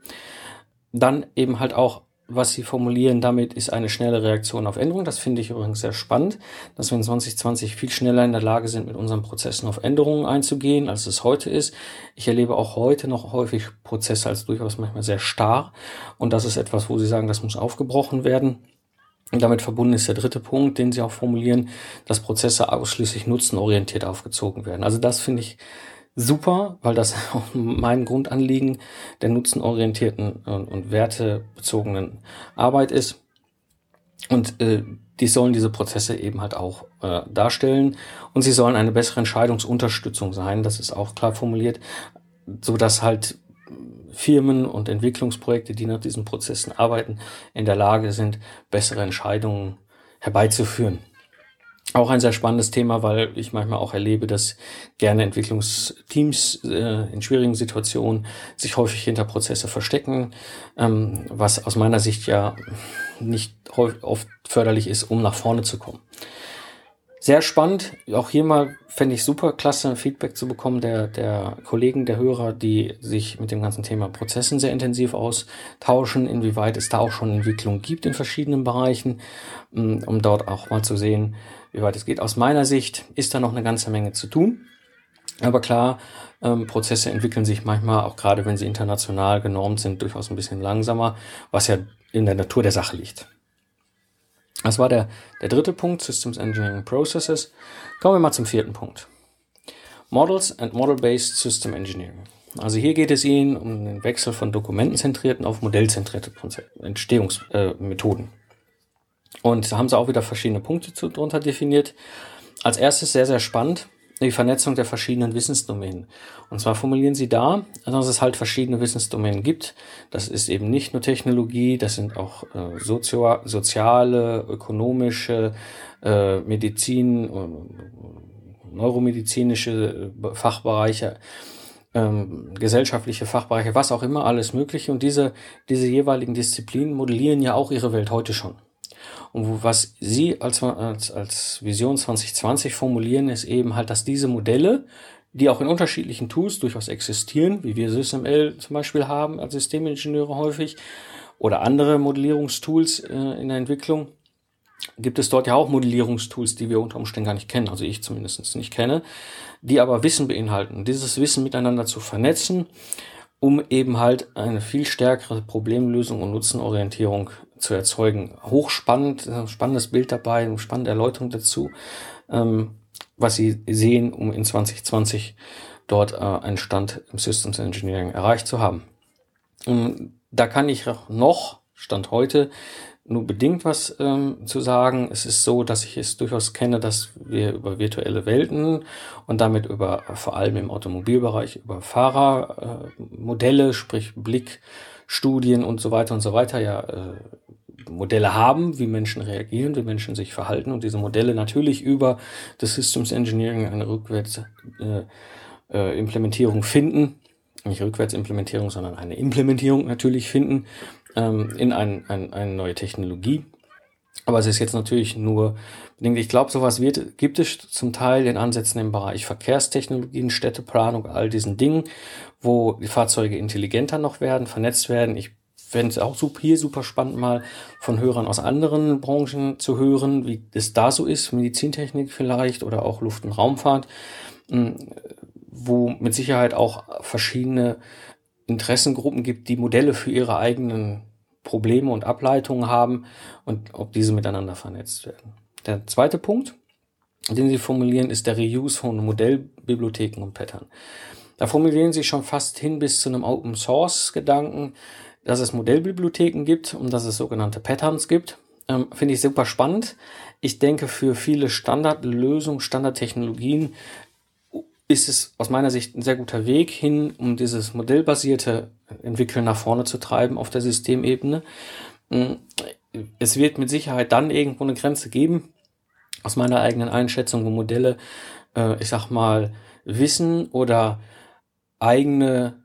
Dann eben halt auch was Sie formulieren damit, ist eine schnelle Reaktion auf Änderungen. Das finde ich übrigens sehr spannend, dass wir in 2020 viel schneller in der Lage sind, mit unseren Prozessen auf Änderungen einzugehen, als es heute ist. Ich erlebe auch heute noch häufig Prozesse als durchaus manchmal sehr starr. Und das ist etwas, wo Sie sagen, das muss aufgebrochen werden. Und damit verbunden ist der dritte Punkt, den Sie auch formulieren, dass Prozesse ausschließlich nutzenorientiert aufgezogen werden. Also das finde ich super, weil das auch mein Grundanliegen der nutzenorientierten und, und wertebezogenen Arbeit ist. Und äh, die sollen diese Prozesse eben halt auch äh, darstellen und sie sollen eine bessere Entscheidungsunterstützung sein, das ist auch klar formuliert, so dass halt Firmen und Entwicklungsprojekte, die nach diesen Prozessen arbeiten, in der Lage sind, bessere Entscheidungen herbeizuführen. Auch ein sehr spannendes Thema, weil ich manchmal auch erlebe, dass gerne Entwicklungsteams äh, in schwierigen Situationen sich häufig hinter Prozesse verstecken, ähm, was aus meiner Sicht ja nicht oft förderlich ist, um nach vorne zu kommen. Sehr spannend. Auch hier mal fände ich super klasse, Feedback zu bekommen der, der Kollegen, der Hörer, die sich mit dem ganzen Thema Prozessen sehr intensiv austauschen, inwieweit es da auch schon Entwicklung gibt in verschiedenen Bereichen, um dort auch mal zu sehen, wie weit es geht. Aus meiner Sicht ist da noch eine ganze Menge zu tun. Aber klar, ähm, Prozesse entwickeln sich manchmal, auch gerade wenn sie international genormt sind, durchaus ein bisschen langsamer, was ja in der Natur der Sache liegt. Das war der, der dritte Punkt, Systems Engineering Processes. Kommen wir mal zum vierten Punkt. Models and Model-Based System Engineering. Also hier geht es Ihnen um den Wechsel von dokumentenzentrierten auf modellzentrierte Entstehungsmethoden. Äh, und da haben sie auch wieder verschiedene Punkte zu, drunter definiert. Als erstes sehr, sehr spannend, die Vernetzung der verschiedenen Wissensdomänen. Und zwar formulieren sie da, dass es halt verschiedene Wissensdomänen gibt. Das ist eben nicht nur Technologie, das sind auch äh, sozio soziale, ökonomische, äh, Medizin, äh, neuromedizinische äh, Fachbereiche, ähm, gesellschaftliche Fachbereiche, was auch immer, alles Mögliche. Und diese, diese jeweiligen Disziplinen modellieren ja auch ihre Welt heute schon. Und was Sie als, als, als Vision 2020 formulieren, ist eben halt, dass diese Modelle, die auch in unterschiedlichen Tools durchaus existieren, wie wir SysML zum Beispiel haben als Systemingenieure häufig, oder andere Modellierungstools äh, in der Entwicklung, gibt es dort ja auch Modellierungstools, die wir unter Umständen gar nicht kennen, also ich zumindest nicht kenne, die aber Wissen beinhalten. Dieses Wissen miteinander zu vernetzen, um eben halt eine viel stärkere Problemlösung und Nutzenorientierung zu erzeugen. Hochspannend, spannendes Bild dabei, eine spannende Erläuterung dazu, ähm, was Sie sehen, um in 2020 dort äh, einen Stand im Systems Engineering erreicht zu haben. Und da kann ich noch, Stand heute, nur bedingt was ähm, zu sagen. Es ist so, dass ich es durchaus kenne, dass wir über virtuelle Welten und damit über vor allem im Automobilbereich über Fahrermodelle, äh, sprich Blickstudien und so weiter und so weiter ja äh, Modelle haben, wie Menschen reagieren, wie Menschen sich verhalten und diese Modelle natürlich über das Systems Engineering eine rückwärts äh, äh, Implementierung finden, nicht Rückwärtsimplementierung, sondern eine Implementierung natürlich finden ähm, in ein, ein, eine neue Technologie. Aber es ist jetzt natürlich nur, ich glaube, sowas wird, gibt es zum Teil in Ansätzen im Bereich Verkehrstechnologien, Städteplanung, all diesen Dingen, wo die Fahrzeuge intelligenter noch werden, vernetzt werden. Ich fände es auch super, hier super spannend, mal von Hörern aus anderen Branchen zu hören, wie es da so ist, Medizintechnik vielleicht oder auch Luft- und Raumfahrt, hm, wo mit Sicherheit auch verschiedene Interessengruppen gibt, die Modelle für ihre eigenen Probleme und Ableitungen haben und ob diese miteinander vernetzt werden. Der zweite Punkt, den Sie formulieren, ist der Reuse von Modellbibliotheken und Pattern. Da formulieren Sie schon fast hin bis zu einem Open Source Gedanken, dass es Modellbibliotheken gibt und dass es sogenannte Patterns gibt. Ähm, Finde ich super spannend. Ich denke, für viele Standardlösungen, Standardtechnologien ist es aus meiner Sicht ein sehr guter Weg hin, um dieses modellbasierte Entwickeln nach vorne zu treiben auf der Systemebene. Mm, es wird mit Sicherheit dann irgendwo eine Grenze geben, aus meiner eigenen Einschätzung, wo Modelle, äh, ich sag mal, Wissen oder eigene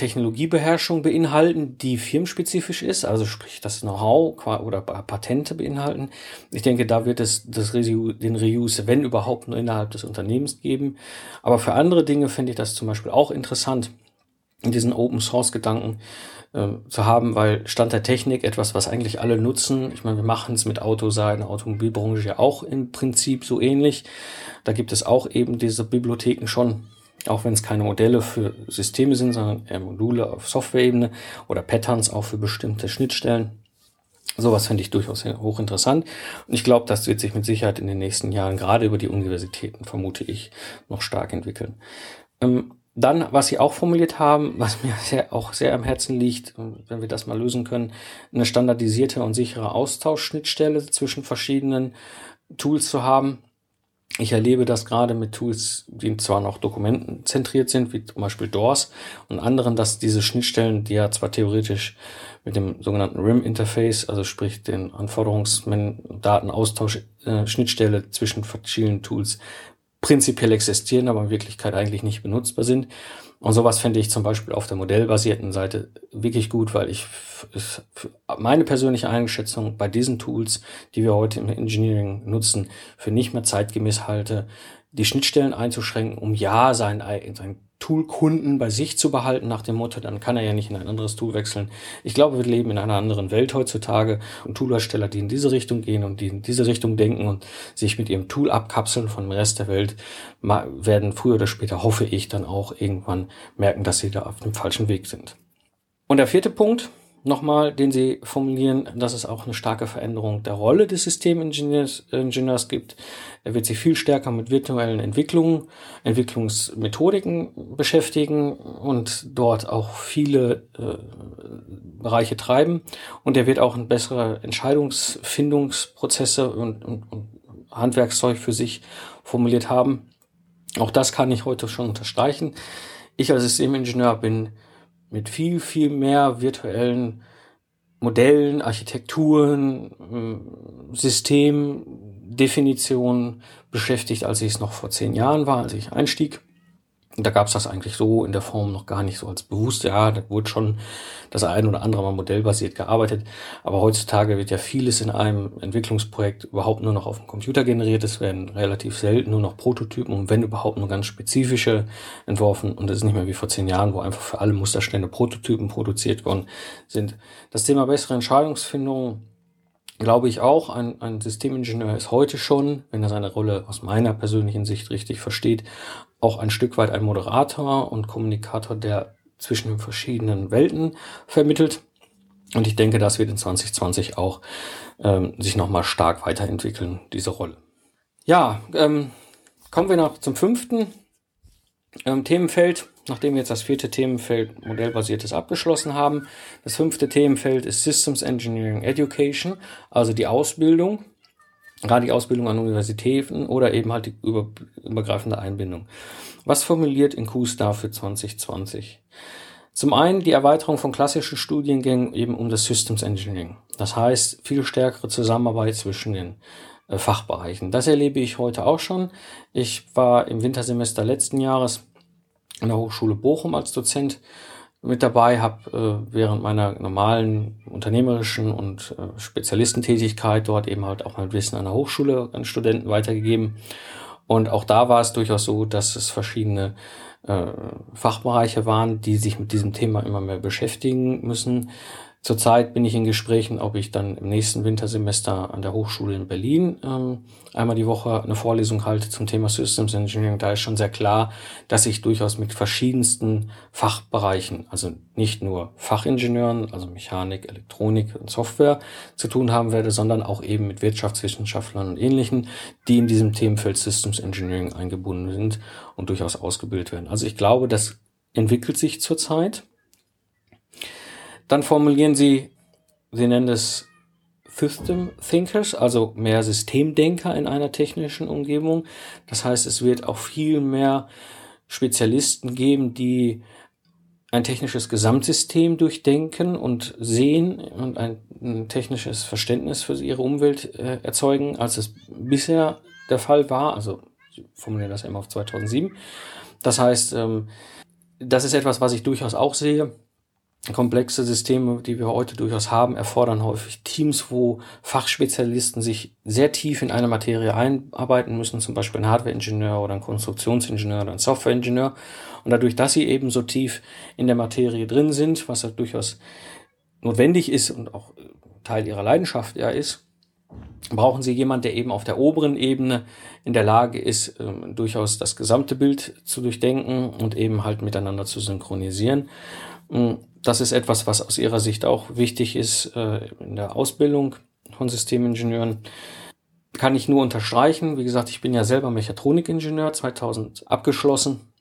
Technologiebeherrschung beinhalten, die firmenspezifisch ist, also sprich das Know-how oder Patente beinhalten. Ich denke, da wird es das Reuse, den Reuse, wenn überhaupt, nur innerhalb des Unternehmens geben. Aber für andere Dinge finde ich das zum Beispiel auch interessant, diesen Open Source Gedanken äh, zu haben, weil Stand der Technik etwas, was eigentlich alle nutzen. Ich meine, wir machen es mit Autoseiten, Automobilbranche ja auch im Prinzip so ähnlich. Da gibt es auch eben diese Bibliotheken schon auch wenn es keine Modelle für Systeme sind, sondern eher Module auf Softwareebene oder Patterns auch für bestimmte Schnittstellen. Sowas finde ich durchaus hochinteressant. Und ich glaube, das wird sich mit Sicherheit in den nächsten Jahren, gerade über die Universitäten, vermute ich, noch stark entwickeln. Ähm, dann, was Sie auch formuliert haben, was mir sehr, auch sehr am Herzen liegt, wenn wir das mal lösen können, eine standardisierte und sichere Austauschschnittstelle zwischen verschiedenen Tools zu haben ich erlebe das gerade mit Tools, die zwar noch dokumentenzentriert sind, wie zum Beispiel DOORS und anderen, dass diese Schnittstellen, die ja zwar theoretisch mit dem sogenannten RIM-Interface, also sprich den Anforderungsdatenaustausch-Schnittstelle äh, zwischen verschiedenen Tools prinzipiell existieren, aber in Wirklichkeit eigentlich nicht benutzbar sind. Und sowas fände ich zum Beispiel auf der modellbasierten Seite wirklich gut, weil ich meine persönliche Einschätzung bei diesen Tools, die wir heute im Engineering nutzen, für nicht mehr zeitgemäß halte, die Schnittstellen einzuschränken, um ja sein, sein Tool-Kunden bei sich zu behalten, nach dem Motto, dann kann er ja nicht in ein anderes Tool wechseln. Ich glaube, wir leben in einer anderen Welt heutzutage und Toolhersteller, die in diese Richtung gehen und die in diese Richtung denken und sich mit ihrem Tool abkapseln von dem Rest der Welt, werden früher oder später, hoffe ich, dann auch irgendwann merken, dass sie da auf dem falschen Weg sind. Und der vierte Punkt, nochmal, den Sie formulieren, dass es auch eine starke Veränderung der Rolle des Systemingenieurs Ingenieurs gibt. Er wird sich viel stärker mit virtuellen Entwicklungen, Entwicklungsmethodiken beschäftigen und dort auch viele äh, Bereiche treiben. Und er wird auch ein bessere Entscheidungsfindungsprozesse und, und, und Handwerkszeug für sich formuliert haben. Auch das kann ich heute schon unterstreichen. Ich als Systemingenieur bin mit viel, viel mehr virtuellen Modellen, Architekturen, äh, Systemdefinitionen beschäftigt, als ich es noch vor zehn Jahren war, als ich einstieg. Da gab es das eigentlich so in der Form noch gar nicht so als bewusst. Ja, da wurde schon das ein oder andere Mal modellbasiert gearbeitet. Aber heutzutage wird ja vieles in einem Entwicklungsprojekt überhaupt nur noch auf dem Computer generiert. Es werden relativ selten nur noch Prototypen und wenn überhaupt nur ganz spezifische entworfen. Und es ist nicht mehr wie vor zehn Jahren, wo einfach für alle Musterstände Prototypen produziert worden sind. Das Thema bessere Entscheidungsfindung glaube ich auch, ein, ein Systemingenieur ist heute schon, wenn er seine Rolle aus meiner persönlichen Sicht richtig versteht, auch ein Stück weit ein Moderator und Kommunikator, der zwischen den verschiedenen Welten vermittelt. Und ich denke, das wird in 2020 auch ähm, sich nochmal stark weiterentwickeln, diese Rolle. Ja, ähm, kommen wir noch zum fünften ähm, Themenfeld, nachdem wir jetzt das vierte Themenfeld modellbasiertes abgeschlossen haben. Das fünfte Themenfeld ist Systems Engineering Education, also die Ausbildung, gerade die Ausbildung an Universitäten oder eben halt die über, übergreifende Einbindung. Was formuliert in QStar für 2020? Zum einen die Erweiterung von klassischen Studiengängen eben um das Systems Engineering. Das heißt, viel stärkere Zusammenarbeit zwischen den äh, Fachbereichen. Das erlebe ich heute auch schon. Ich war im Wintersemester letzten Jahres an der Hochschule Bochum als Dozent mit dabei, habe äh, während meiner normalen unternehmerischen und äh, Spezialistentätigkeit dort eben halt auch mein Wissen an der Hochschule an Studenten weitergegeben. Und auch da war es durchaus so, dass es verschiedene äh, Fachbereiche waren, die sich mit diesem Thema immer mehr beschäftigen müssen. Zurzeit bin ich in Gesprächen, ob ich dann im nächsten Wintersemester an der Hochschule in Berlin ähm, einmal die Woche eine Vorlesung halte zum Thema Systems Engineering. Da ist schon sehr klar, dass ich durchaus mit verschiedensten Fachbereichen, also nicht nur Fachingenieuren, also Mechanik, Elektronik und Software zu tun haben werde, sondern auch eben mit Wirtschaftswissenschaftlern und Ähnlichen, die in diesem Themenfeld Systems Engineering eingebunden sind und durchaus ausgebildet werden. Also ich glaube, das entwickelt sich zurzeit. Dann formulieren sie, sie nennen es System Thinkers, also mehr Systemdenker in einer technischen Umgebung. Das heißt, es wird auch viel mehr Spezialisten geben, die ein technisches Gesamtsystem durchdenken und sehen und ein, ein technisches Verständnis für ihre Umwelt äh, erzeugen, als es bisher der Fall war. Also formulieren das immer auf 2007. Das heißt, ähm, das ist etwas, was ich durchaus auch sehe komplexe Systeme, die wir heute durchaus haben, erfordern häufig Teams, wo Fachspezialisten sich sehr tief in eine Materie einarbeiten müssen, zum Beispiel ein Hardware-Ingenieur oder ein Konstruktionsingenieur oder ein Software-Ingenieur. Und dadurch, dass sie eben so tief in der Materie drin sind, was halt durchaus notwendig ist und auch Teil ihrer Leidenschaft ja ist, brauchen sie jemand, der eben auf der oberen Ebene in der Lage ist, ähm, durchaus das gesamte Bild zu durchdenken und eben halt miteinander zu synchronisieren. Mm, das ist etwas, was aus Ihrer Sicht auch wichtig ist äh, in der Ausbildung von Systemingenieuren. Kann ich nur unterstreichen. Wie gesagt, ich bin ja selber Mechatronikingenieur, 2000 abgeschlossen.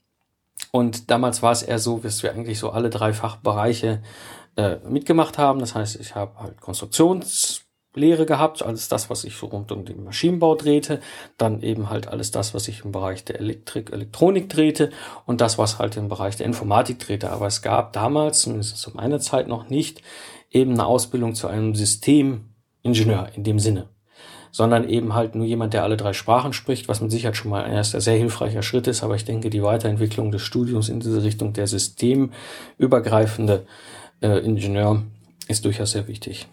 Und damals war es eher so, dass wir eigentlich so alle drei Fachbereiche äh, mitgemacht haben. Das heißt, ich habe halt Konstruktions Lehre gehabt, alles das, was sich so rund um den Maschinenbau drehte, dann eben halt alles das, was sich im Bereich der Elektrik, Elektronik drehte und das, was halt im Bereich der Informatik drehte. Aber es gab damals, zumindest zu meiner Zeit noch nicht, eben eine Ausbildung zu einem Systemingenieur in dem Sinne, sondern eben halt nur jemand, der alle drei Sprachen spricht, was mit Sicherheit schon mal ein erster sehr hilfreicher Schritt ist. Aber ich denke, die Weiterentwicklung des Studiums in diese Richtung der systemübergreifende äh, Ingenieur ist durchaus sehr wichtig.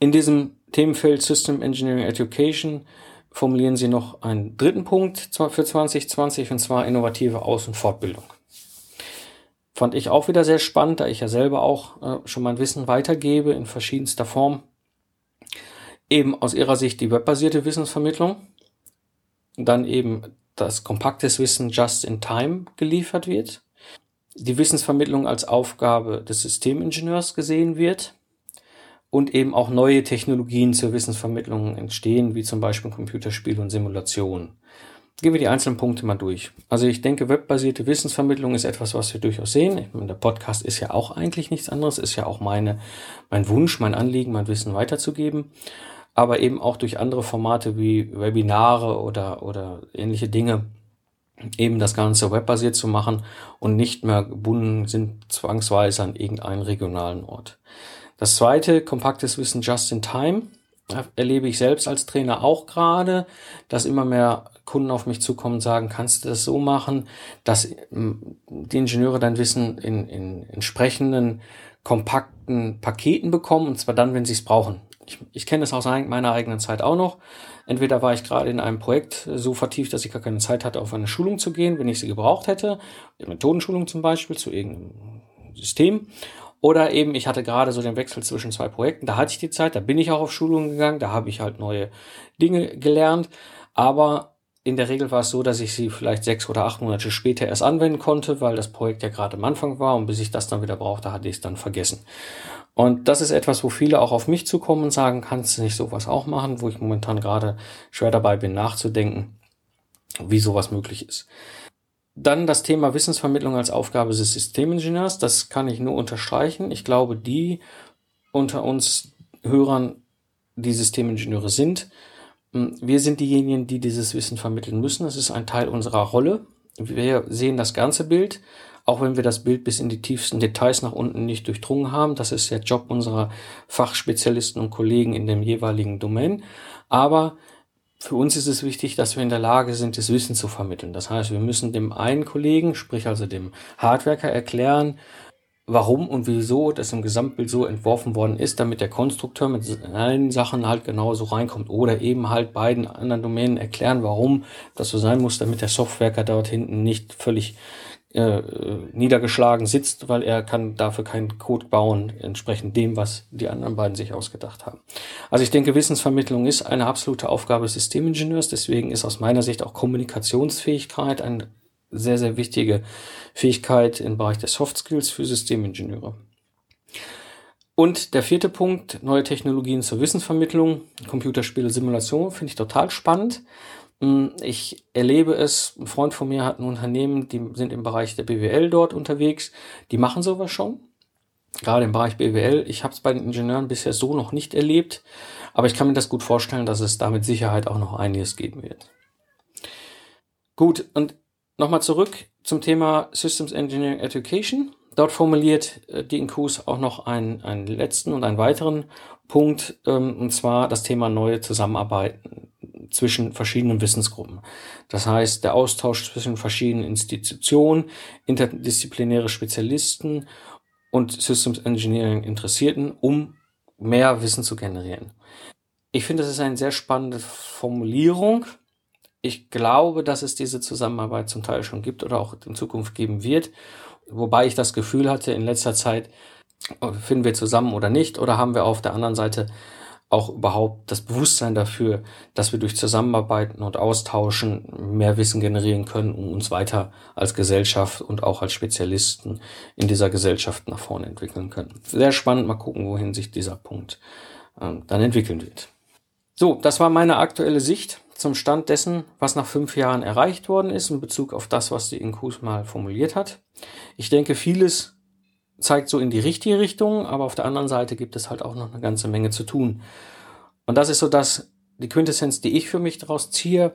In diesem Themenfeld System Engineering Education formulieren Sie noch einen dritten Punkt für 2020 und zwar innovative Aus- und Fortbildung. Fand ich auch wieder sehr spannend, da ich ja selber auch äh, schon mein Wissen weitergebe in verschiedenster Form. Eben aus Ihrer Sicht die webbasierte Wissensvermittlung, dann eben das kompaktes Wissen just in time geliefert wird, die Wissensvermittlung als Aufgabe des Systemingenieurs gesehen wird und eben auch neue Technologien zur Wissensvermittlung entstehen, wie zum Beispiel Computerspiele und Simulationen. Gehen wir die einzelnen Punkte mal durch. Also ich denke, webbasierte Wissensvermittlung ist etwas, was wir durchaus sehen. Meine, der Podcast ist ja auch eigentlich nichts anderes, ist ja auch meine, mein Wunsch, mein Anliegen, mein Wissen weiterzugeben. Aber eben auch durch andere Formate wie Webinare oder, oder ähnliche Dinge eben das Ganze webbasiert zu machen und nicht mehr gebunden sind zwangsweise an irgendeinen regionalen Ort. Das zweite, kompaktes Wissen just in time, erlebe ich selbst als Trainer auch gerade, dass immer mehr Kunden auf mich zukommen und sagen, kannst du das so machen, dass ähm, die Ingenieure dein Wissen in, in entsprechenden kompakten Paketen bekommen, und zwar dann, wenn sie es brauchen. Ich, ich kenne das aus meiner eigenen Zeit auch noch. Entweder war ich gerade in einem Projekt so vertieft, dass ich gar keine Zeit hatte, auf eine Schulung zu gehen, wenn ich sie gebraucht hätte, Methodenschulung zum Beispiel zu irgendeinem System. Oder eben, ich hatte gerade so den Wechsel zwischen zwei Projekten, da hatte ich die Zeit, da bin ich auch auf Schulungen gegangen, da habe ich halt neue Dinge gelernt. Aber in der Regel war es so, dass ich sie vielleicht sechs oder acht Monate später erst anwenden konnte, weil das Projekt ja gerade am Anfang war und bis ich das dann wieder brauchte, hatte ich es dann vergessen. Und das ist etwas, wo viele auch auf mich zukommen und sagen, kannst du nicht sowas auch machen, wo ich momentan gerade schwer dabei bin nachzudenken, wie sowas möglich ist. Dann das Thema Wissensvermittlung als Aufgabe des Systemingenieurs. Das kann ich nur unterstreichen. Ich glaube, die unter uns Hörern, die Systemingenieure sind, hm, wir sind diejenigen, die dieses Wissen vermitteln müssen. Es ist ein Teil unserer Rolle. Wir sehen das ganze Bild, auch wenn wir das Bild bis in die tiefsten Details nach unten nicht durchdrungen haben. Das ist der Job unserer Fachspezialisten und Kollegen in dem jeweiligen Domain. Aber für uns ist es wichtig, dass wir in der Lage sind, das Wissen zu vermitteln. Das heißt, wir müssen dem einen Kollegen, sprich also dem Hardwerker, erklären, warum und wieso das im Gesamtbild so entworfen worden ist, damit der Konstrukteur mit allen Sachen halt genauso reinkommt. Oder eben halt beiden anderen Domänen erklären, warum das so sein muss, damit der Softwerker dort hinten nicht völlig äh, niedergeschlagen sitzt, weil er kann dafür keinen Code bauen, entsprechend dem, was die anderen beiden sich ausgedacht haben. Also ich denke, Wissensvermittlung ist eine absolute Aufgabe des Systemingenieurs, deswegen ist aus meiner Sicht auch Kommunikationsfähigkeit eine sehr, sehr wichtige Fähigkeit im Bereich der Soft Skills für Systemingenieure. Und der vierte Punkt, neue Technologien zur Wissensvermittlung, Computerspiele, Simulation, finde ich total spannend. Hm, ich erlebe es, ein Freund von mir hat ein Unternehmen, die sind im Bereich der BWL dort unterwegs, die machen sowas schon. Gerade im Bereich BWL. Ich habe es bei den Ingenieuren bisher so noch nicht erlebt, aber ich kann mir das gut vorstellen, dass es da mit Sicherheit auch noch einiges geben wird. Gut, und nochmal zurück zum Thema Systems Engineering Education. Dort formuliert äh, die Inkus auch noch einen, einen letzten und einen weiteren Punkt, ähm, und zwar das Thema neue Zusammenarbeiten zwischen verschiedenen Wissensgruppen. Das heißt, der Austausch zwischen verschiedenen Institutionen, interdisziplinäre Spezialisten und Systems Engineering Interessierten, um mehr Wissen zu generieren. Ich finde, das ist eine sehr spannende Formulierung. Ich glaube, dass es diese Zusammenarbeit zum Teil schon gibt oder auch in Zukunft geben wird. Wobei ich das Gefühl hatte, in letzter Zeit, finden wir zusammen oder nicht, oder haben wir auf der anderen Seite auch überhaupt das Bewusstsein dafür, dass wir durch Zusammenarbeiten und Austauschen mehr Wissen generieren können, um uns weiter als Gesellschaft und auch als Spezialisten in dieser Gesellschaft nach vorne entwickeln können. Sehr spannend, mal gucken, wohin sich dieser Punkt ähm, dann entwickeln wird. So, das war meine aktuelle Sicht zum Stand dessen, was nach fünf Jahren erreicht worden ist in Bezug auf das, was die Inkus mal formuliert hat. Ich denke, vieles zeigt so in die richtige Richtung, aber auf der anderen Seite gibt es halt auch noch eine ganze Menge zu tun. Und das ist so das, die Quintessenz, die ich für mich daraus ziehe.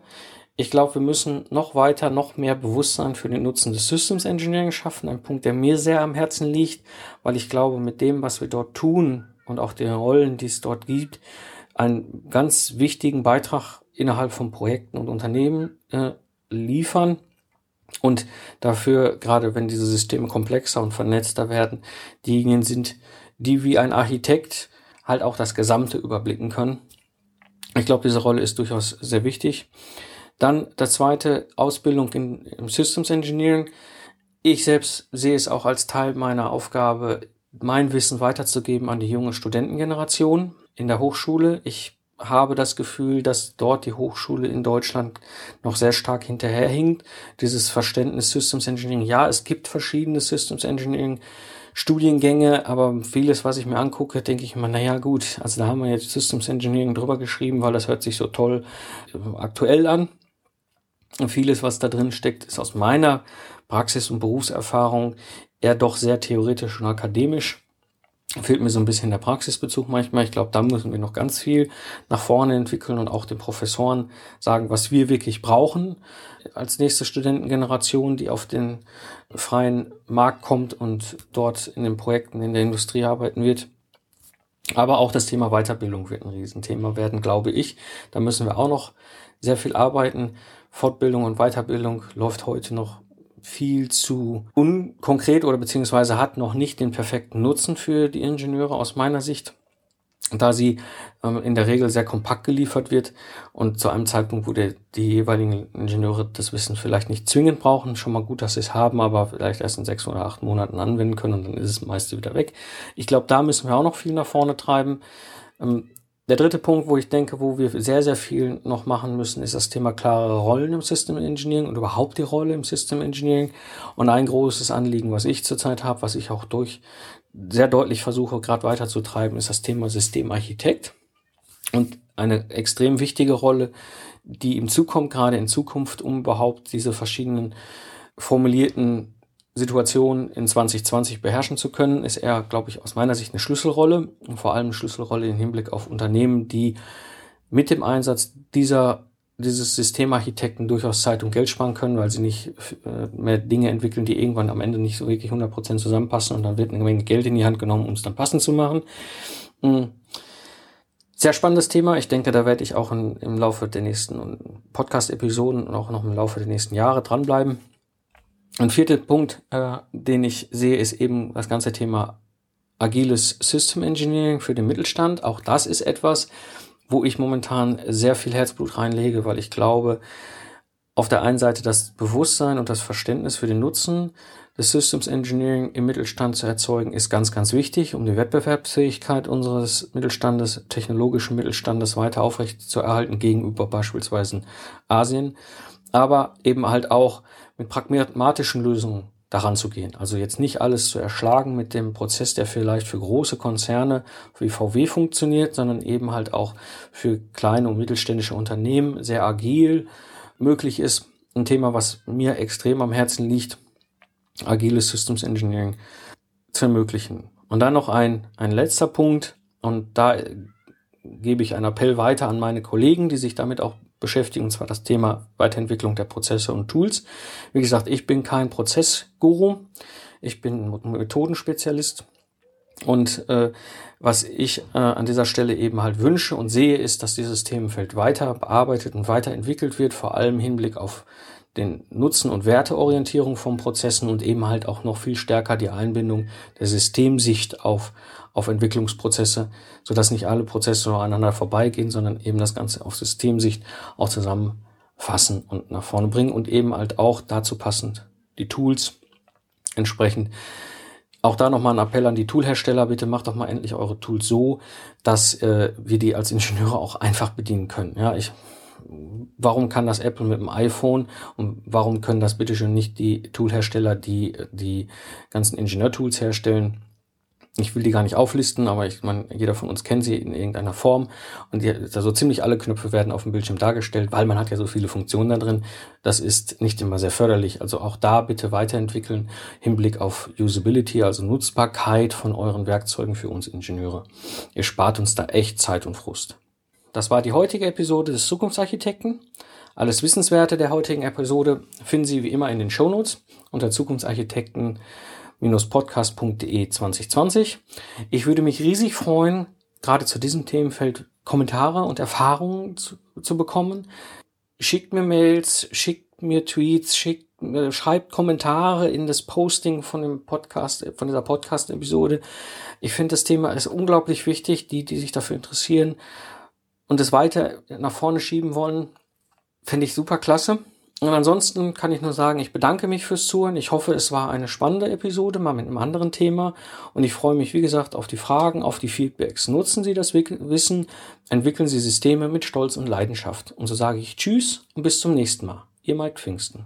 Ich glaube, wir müssen noch weiter, noch mehr Bewusstsein für den Nutzen des Systems Engineering schaffen. Ein Punkt, der mir sehr am Herzen liegt, weil ich glaube, mit dem, was wir dort tun und auch den Rollen, die es dort gibt, einen ganz wichtigen Beitrag innerhalb von Projekten und Unternehmen äh, liefern und dafür, gerade wenn diese Systeme komplexer und vernetzter werden, diejenigen sind, die wie ein Architekt halt auch das Gesamte überblicken können. Ich glaube, diese Rolle ist durchaus sehr wichtig. Dann das zweite, Ausbildung in, im Systems Engineering. Ich selbst sehe es auch als Teil meiner Aufgabe, mein Wissen weiterzugeben an die junge Studentengeneration in der Hochschule. Ich habe das Gefühl, dass dort die Hochschule in Deutschland noch sehr stark hinterherhinkt. Dieses Verständnis Systems Engineering. Ja, es gibt verschiedene Systems Engineering Studiengänge, aber vieles, was ich mir angucke, denke ich immer, naja, gut, also da haben wir jetzt Systems Engineering drüber geschrieben, weil das hört sich so toll äh, aktuell an. Und vieles, was da drin steckt, ist aus meiner Praxis- und Berufserfahrung eher doch sehr theoretisch und akademisch fehlt mir so ein bisschen der Praxisbezug manchmal. Ich glaube, da müssen wir noch ganz viel nach vorne entwickeln und auch den Professoren sagen, was wir wirklich brauchen als nächste Studentengeneration, die auf den freien Markt kommt und dort in den Projekten in der Industrie arbeiten wird. Aber auch das Thema Weiterbildung wird ein Riesenthema werden, glaube ich. Da müssen wir auch noch sehr viel arbeiten. Fortbildung und Weiterbildung läuft heute noch viel zu unkonkret oder beziehungsweise hat noch nicht den perfekten Nutzen für die Ingenieure aus meiner Sicht da sie ähm, in der Regel sehr kompakt geliefert wird und zu einem Zeitpunkt, wo der, die jeweiligen Ingenieure das Wissen vielleicht nicht zwingend brauchen, schon mal gut, dass sie es haben, aber vielleicht erst in sechs oder acht Monaten anwenden können und dann ist es meist wieder weg. Ich glaube, da müssen wir auch noch viel nach vorne treiben. Ähm, der dritte Punkt, wo ich denke, wo wir sehr, sehr viel noch machen müssen, ist das Thema klare Rollen im System Engineering und überhaupt die Rolle im System Engineering. Und ein großes Anliegen, was ich zurzeit habe, was ich auch durch sehr deutlich versuche, gerade weiterzutreiben, ist das Thema Systemarchitekt. Und eine extrem wichtige Rolle, die ihm zukommt, gerade in Zukunft, um überhaupt diese verschiedenen formulierten Situation in 2020 beherrschen zu können, ist er, glaube ich, aus meiner Sicht eine Schlüsselrolle und vor allem eine Schlüsselrolle im Hinblick auf Unternehmen, die mit dem Einsatz dieser dieses Systemarchitekten durchaus Zeit und Geld sparen können, weil sie nicht äh, mehr Dinge entwickeln, die irgendwann am Ende nicht so wirklich 100% zusammenpassen und dann wird eine Menge Geld in die Hand genommen, um es dann passend zu machen. Hm. Sehr spannendes Thema. Ich denke, da werde ich auch in, im Laufe der nächsten Podcast-Episoden und auch noch im Laufe der nächsten Jahre dranbleiben. Ein vierter Punkt, äh, den ich sehe, ist eben das ganze Thema agiles System Engineering für den Mittelstand. Auch das ist etwas, wo ich momentan sehr viel Herzblut reinlege, weil ich glaube, auf der einen Seite das Bewusstsein und das Verständnis für den Nutzen des Systems Engineering im Mittelstand zu erzeugen, ist ganz, ganz wichtig, um die Wettbewerbsfähigkeit unseres Mittelstandes, technologischen Mittelstandes weiter aufrecht zu erhalten gegenüber beispielsweise Asien, aber eben halt auch mit pragmatischen Lösungen daran zu gehen. Also jetzt nicht alles zu erschlagen mit dem Prozess, der vielleicht für große Konzerne wie VW funktioniert, sondern eben halt auch für kleine und mittelständische Unternehmen sehr agil möglich ist. Ein Thema, was mir extrem am Herzen liegt, agiles Systems Engineering zu ermöglichen. Und dann noch ein, ein letzter Punkt, und da gebe ich einen Appell weiter an meine Kollegen, die sich damit auch beschäftigen, und zwar das Thema Weiterentwicklung der Prozesse und Tools. Wie gesagt, ich bin kein Prozessguru, ich bin Methodenspezialist. Und äh, was ich äh, an dieser Stelle eben halt wünsche und sehe, ist, dass dieses Themenfeld weiter bearbeitet und weiterentwickelt wird, vor allem im Hinblick auf den Nutzen- und Werteorientierung von Prozessen und eben halt auch noch viel stärker die Einbindung der Systemsicht auf, auf Entwicklungsprozesse, sodass nicht alle Prozesse nur aneinander vorbeigehen, sondern eben das Ganze auf Systemsicht auch zusammenfassen und nach vorne bringen und eben halt auch dazu passend die Tools entsprechend. Auch da nochmal ein Appell an die Toolhersteller, bitte macht doch mal endlich eure Tools so, dass äh, wir die als Ingenieure auch einfach bedienen können. Ja, ich warum kann das Apple mit dem iPhone und warum können das bitteschön nicht die Toolhersteller, die die ganzen Ingenieurtools herstellen? Ich will die gar nicht auflisten, aber ich meine, jeder von uns kennt sie in irgendeiner Form und die, also ziemlich alle Knöpfe werden auf dem Bildschirm dargestellt, weil man hat ja so viele Funktionen da drin. Das ist nicht immer sehr förderlich. Also auch da bitte weiterentwickeln, Hinblick auf Usability, also Nutzbarkeit von euren Werkzeugen für uns Ingenieure. Ihr spart uns da echt Zeit und Frust. Das war die heutige Episode des Zukunftsarchitekten. Alles Wissenswerte der heutigen Episode finden Sie wie immer in den Shownotes unter Zukunftsarchitekten-podcast.de 2020. Ich würde mich riesig freuen, gerade zu diesem Themenfeld Kommentare und Erfahrungen zu, zu bekommen. Schickt mir Mails, schickt mir Tweets, schickt, äh, schreibt Kommentare in das Posting von dem Podcast, von dieser Podcast-Episode. Ich finde, das Thema ist unglaublich wichtig. Die, die sich dafür interessieren, und es weiter nach vorne schieben wollen, finde ich super klasse. Und ansonsten kann ich nur sagen, ich bedanke mich fürs Zuhören. Ich hoffe, es war eine spannende Episode, mal mit einem anderen Thema. Und ich freue mich, wie gesagt, auf die Fragen, auf die Feedbacks. Nutzen Sie das Wissen, entwickeln Sie Systeme mit Stolz und Leidenschaft. Und so sage ich Tschüss und bis zum nächsten Mal. Ihr Mike Pfingsten.